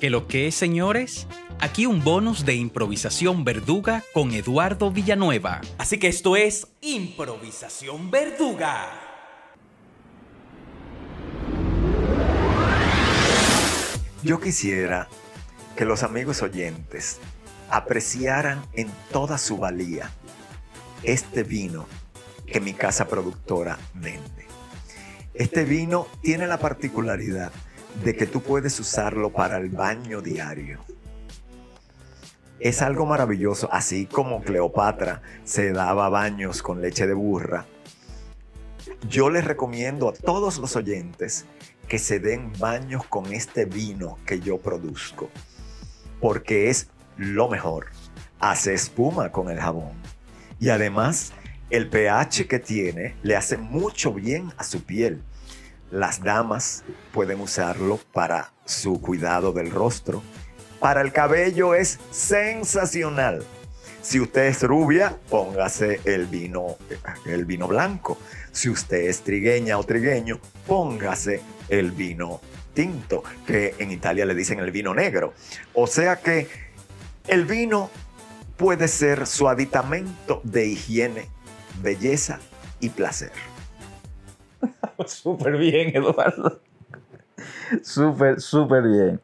¿Qué lo que es, señores? Aquí un bonus de improvisación verduga con Eduardo Villanueva. Así que esto es Improvisación Verduga. Yo quisiera que los amigos oyentes apreciaran en toda su valía este vino que mi casa productora vende. Este vino tiene la particularidad de que tú puedes usarlo para el baño diario. Es algo maravilloso, así como Cleopatra se daba baños con leche de burra. Yo les recomiendo a todos los oyentes que se den baños con este vino que yo produzco, porque es lo mejor. Hace espuma con el jabón. Y además, el pH que tiene le hace mucho bien a su piel. Las damas pueden usarlo para su cuidado del rostro. Para el cabello es sensacional. Si usted es rubia, póngase el vino, el vino blanco. Si usted es trigueña o trigueño, póngase el vino tinto, que en Italia le dicen el vino negro. O sea que el vino puede ser su aditamento de higiene, belleza y placer. súper bien, Eduardo. Súper, súper bien.